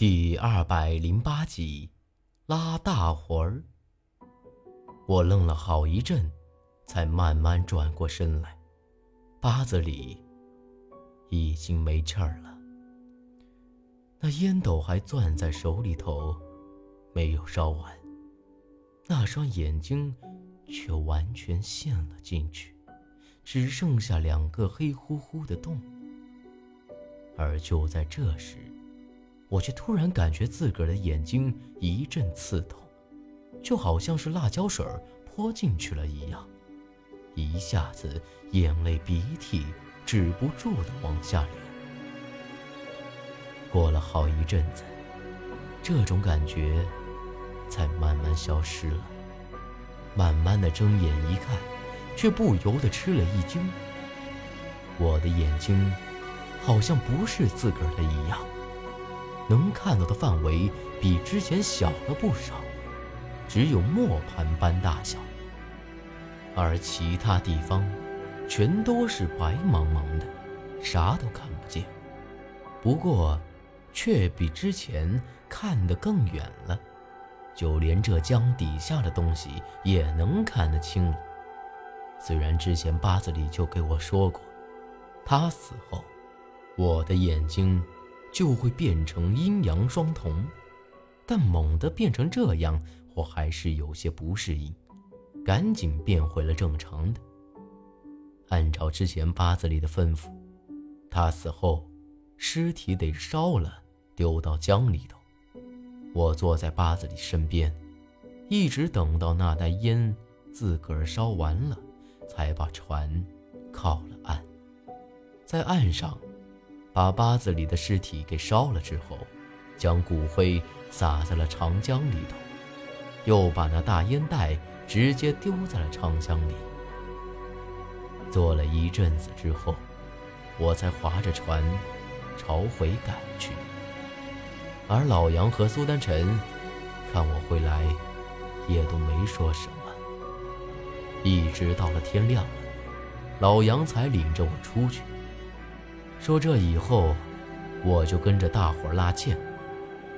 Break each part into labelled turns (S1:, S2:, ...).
S1: 第二百零八集，拉大魂儿。我愣了好一阵，才慢慢转过身来。八子里已经没气儿了，那烟斗还攥在手里头，没有烧完。那双眼睛却完全陷了进去，只剩下两个黑乎乎的洞。而就在这时，我却突然感觉自个儿的眼睛一阵刺痛，就好像是辣椒水泼进去了一样，一下子眼泪鼻涕止不住的往下流。过了好一阵子，这种感觉才慢慢消失了。慢慢的睁眼一看，却不由得吃了一惊。我的眼睛好像不是自个儿的一样。能看到的范围比之前小了不少，只有磨盘般大小，而其他地方全都是白茫茫的，啥都看不见。不过，却比之前看得更远了，就连这江底下的东西也能看得清了。虽然之前八字里就给我说过，他死后，我的眼睛。就会变成阴阳双瞳，但猛地变成这样，我还是有些不适应，赶紧变回了正常的。按照之前八字里的吩咐，他死后，尸体得烧了，丢到江里头。我坐在八字里身边，一直等到那袋烟自个儿烧完了，才把船靠了岸，在岸上。把八字里的尸体给烧了之后，将骨灰撒在了长江里头，又把那大烟袋直接丢在了长江里。坐了一阵子之后，我才划着船朝回赶去。而老杨和苏丹臣看我回来，也都没说什么。一直到了天亮了，老杨才领着我出去。说这以后，我就跟着大伙儿拉纤，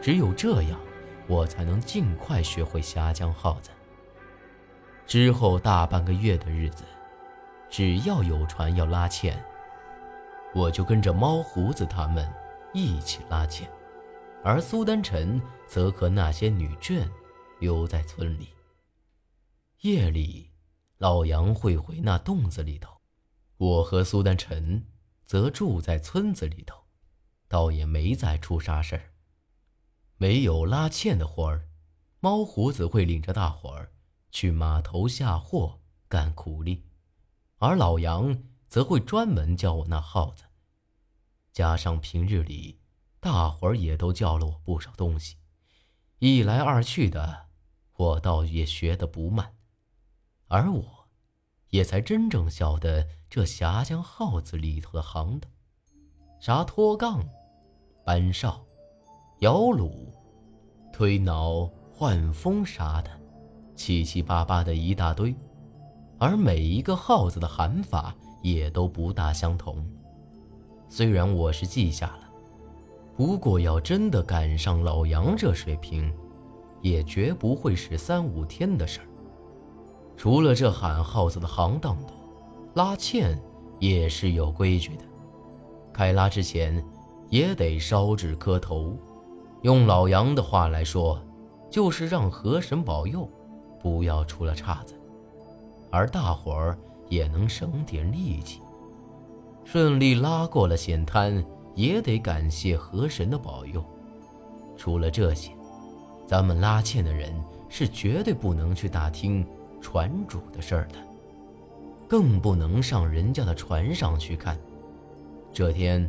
S1: 只有这样，我才能尽快学会峡江号子。之后大半个月的日子，只要有船要拉纤，我就跟着猫胡子他们一起拉纤，而苏丹臣则和那些女眷留在村里。夜里，老杨会回那洞子里头，我和苏丹臣。则住在村子里头，倒也没再出啥事儿。没有拉纤的活儿，猫胡子会领着大伙儿去码头下货干苦力，而老杨则会专门教我那耗子。加上平日里大伙儿也都教了我不少东西，一来二去的，我倒也学得不慢，而我。也才真正晓得这峡江号子里头的行当，啥拖杠、搬哨、摇橹、推挠、换风啥的，七七八八的一大堆，而每一个号子的喊法也都不大相同。虽然我是记下了，不过要真的赶上老杨这水平，也绝不会是三五天的事儿。除了这喊号子的行当多，拉纤也是有规矩的。开拉之前，也得烧纸磕头。用老杨的话来说，就是让河神保佑，不要出了岔子，而大伙儿也能省点力气。顺利拉过了险滩，也得感谢河神的保佑。除了这些，咱们拉纤的人是绝对不能去打听。船主的事儿的，更不能上人家的船上去看。这天，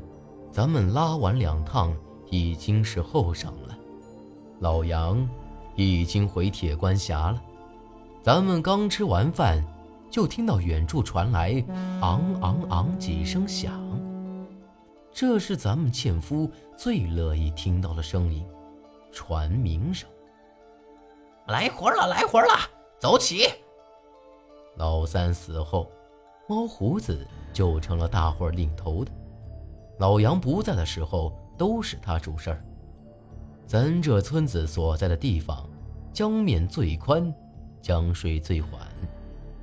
S1: 咱们拉完两趟，已经是后晌了。老杨已经回铁关峡了。咱们刚吃完饭，就听到远处传来“昂昂昂”几声响。这是咱们纤夫最乐意听到的声音，船鸣声。
S2: 来活了，来活了，走起！
S1: 老三死后，猫胡子就成了大伙领头的。老杨不在的时候，都是他主事儿。咱这村子所在的地方，江面最宽，江水最缓，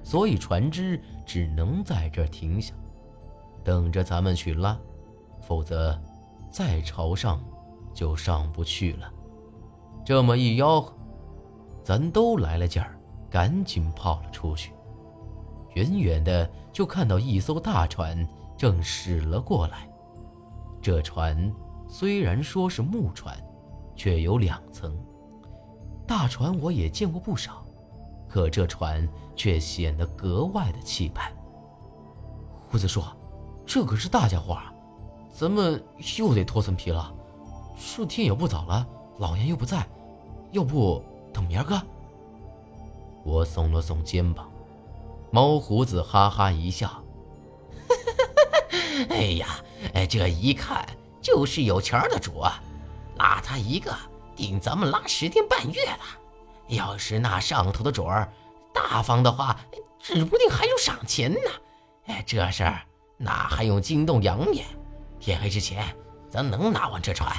S1: 所以船只只能在这儿停下，等着咱们去拉，否则再朝上就上不去了。这么一吆喝，咱都来了劲儿，赶紧跑了出去。远远的就看到一艘大船正驶了过来。这船虽然说是木船，却有两层。大船我也见过不少，可这船却显得格外的气派。胡子说：“这可是大家伙啊，咱们又得脱层皮了。这天也不早了，老爷又不在，要不等明儿个？”我耸了耸肩膀。猫胡子哈哈一笑：“
S2: 哎呀，哎，这一看就是有钱的主啊！拉他一个，顶咱们拉十天半月的。要是那上头的主儿大方的话，指不定还有赏钱呢。哎，这事儿哪还用惊动洋面？天黑之前，咱能拿完这船，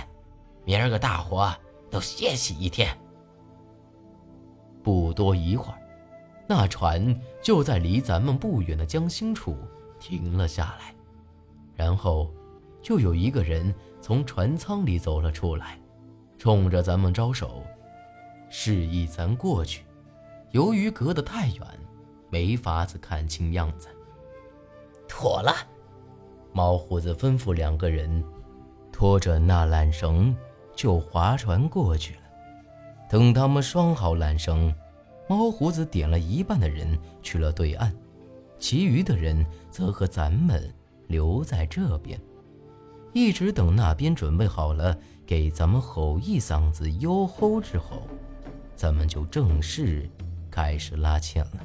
S2: 明儿个大伙都歇息一天。
S1: 不多一会儿。”那船就在离咱们不远的江心处停了下来，然后就有一个人从船舱里走了出来，冲着咱们招手，示意咱过去。由于隔得太远，没法子看清样子。
S2: 妥了，
S1: 毛胡子吩咐两个人拖着那缆绳就划船过去了。等他们拴好缆绳。猫胡子点了一半的人去了对岸，其余的人则和咱们留在这边，一直等那边准备好了给咱们吼一嗓子哟吼之后，咱们就正式开始拉纤了。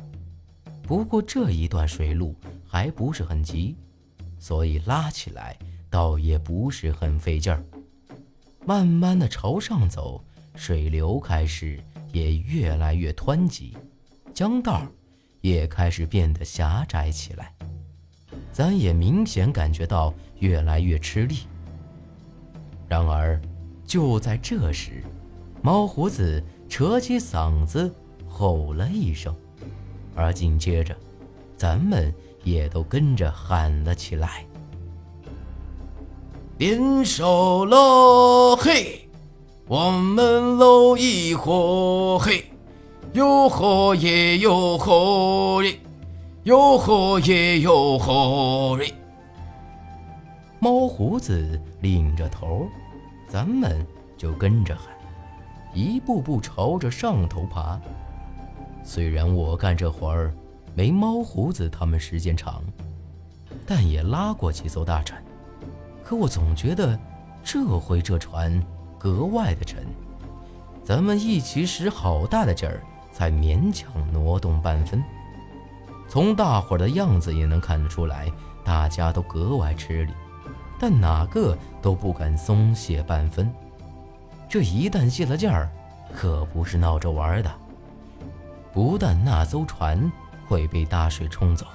S1: 不过这一段水路还不是很急，所以拉起来倒也不是很费劲儿。慢慢的朝上走，水流开始。也越来越湍急，江道也开始变得狭窄起来，咱也明显感觉到越来越吃力。然而，就在这时，猫胡子扯起嗓子吼了一声，而紧接着，咱们也都跟着喊了起来：“
S3: 点手喽，嘿！”我们搂一伙嘿，哟吼耶哟吼耶，哟吼耶哟吼耶。
S1: 猫胡子领着头，咱们就跟着喊，一步步朝着上头爬。虽然我干这活儿没猫胡子他们时间长，但也拉过几艘大船，可我总觉得这回这船。格外的沉，咱们一起使好大的劲儿，才勉强挪动半分。从大伙儿的样子也能看得出来，大家都格外吃力，但哪个都不敢松懈半分。这一旦泄了劲儿，可不是闹着玩的。不但那艘船会被大水冲走，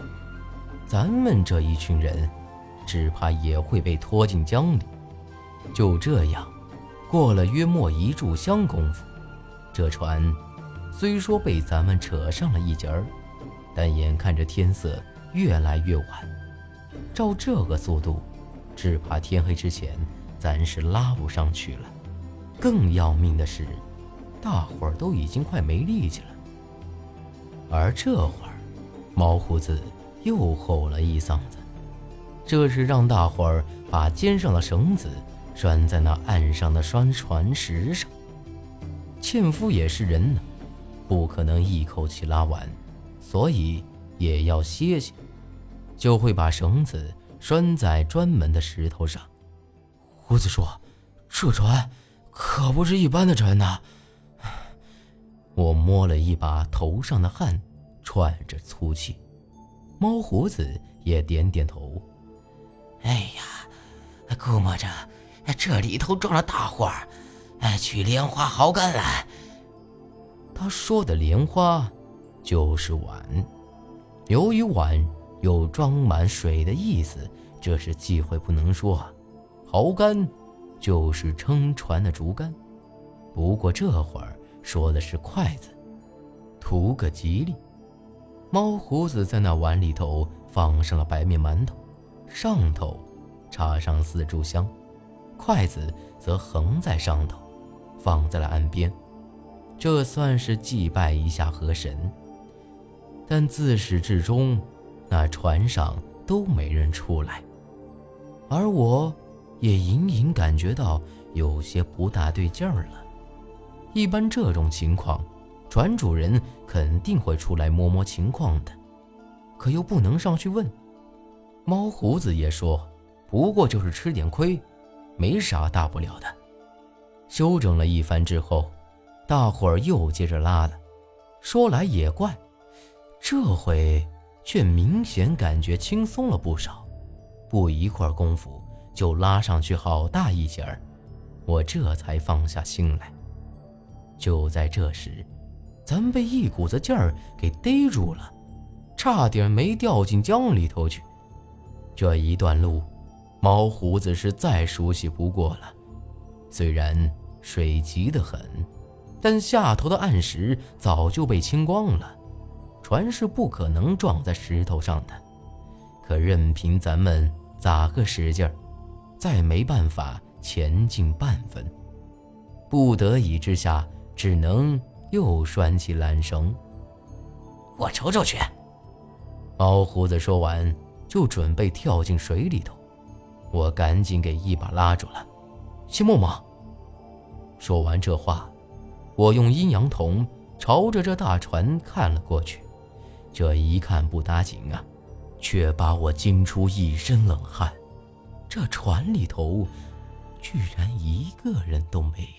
S1: 咱们这一群人，只怕也会被拖进江里。就这样。过了约莫一炷香功夫，这船虽说被咱们扯上了一截儿，但眼看着天色越来越晚，照这个速度，只怕天黑之前咱是拉不上去了。更要命的是，大伙儿都已经快没力气了。而这会儿，毛胡子又吼了一嗓子，这是让大伙儿把肩上的绳子。拴在那岸上的拴船石上。纤夫也是人呢，不可能一口气拉完，所以也要歇歇，就会把绳子拴在专门的石头上。
S3: 胡子说：“这船可不是一般的船呐。”
S1: 我摸了一把头上的汗，喘着粗气。猫胡子也点点头：“
S2: 哎呀，估摸着……”这里头装了大货，哎，取莲花好干来。
S1: 他说的莲花，就是碗。由于碗有装满水的意思，这是忌讳不能说。毫竿，就是撑船的竹竿。不过这会儿说的是筷子，图个吉利。猫胡子在那碗里头放上了白面馒头，上头插上四炷香，筷子则横在上头，放在了岸边。这算是祭拜一下河神。但自始至终，那船上都没人出来，而我也隐隐感觉到有些不大对劲儿了。一般这种情况，船主人肯定会出来摸摸情况的，可又不能上去问。猫胡子也说：“不过就是吃点亏，没啥大不了的。”休整了一番之后，大伙儿又接着拉了。说来也怪。这回却明显感觉轻松了不少，不一会儿功夫就拉上去好大一截儿，我这才放下心来。就在这时，咱被一股子劲儿给逮住了，差点没掉进江里头去。这一段路，毛胡子是再熟悉不过了。虽然水急得很，但下头的暗石早就被清光了。船是不可能撞在石头上的，可任凭咱们咋个使劲儿，再没办法前进半分。不得已之下，只能又拴起缆绳。
S2: 我瞅瞅去。
S1: 猫胡子说完，就准备跳进水里头，我赶紧给一把拉住了。谢默默。说完这话，我用阴阳瞳朝着这大船看了过去。这一看不打紧啊，却把我惊出一身冷汗。这船里头，居然一个人都没有。